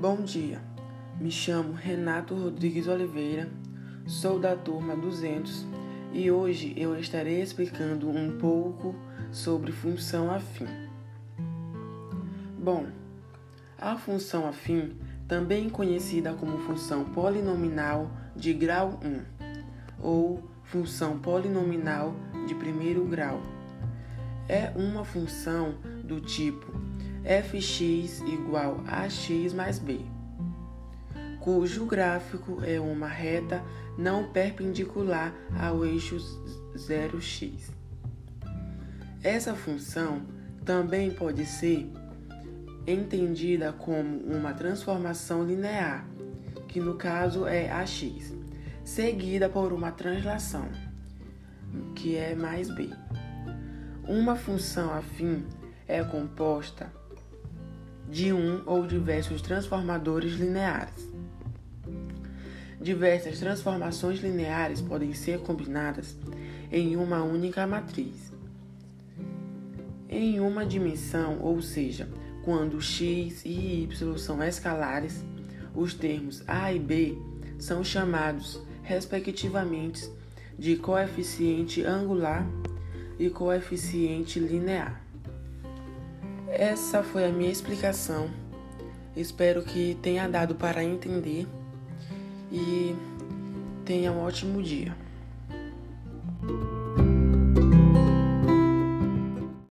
Bom dia, me chamo Renato Rodrigues Oliveira, sou da turma 200 e hoje eu estarei explicando um pouco sobre função afim. Bom, a função afim, também conhecida como função polinomial de grau 1 ou função polinomial de primeiro grau, é uma função do tipo fx igual a x mais b, cujo gráfico é uma reta não perpendicular ao eixo 0x. Essa função também pode ser entendida como uma transformação linear, que no caso é ax, seguida por uma translação, que é mais b. Uma função afim é composta de um ou diversos transformadores lineares. Diversas transformações lineares podem ser combinadas em uma única matriz. Em uma dimensão, ou seja, quando x e y são escalares, os termos a e b são chamados, respectivamente, de coeficiente angular e coeficiente linear. Essa foi a minha explicação. Espero que tenha dado para entender e tenha um ótimo dia.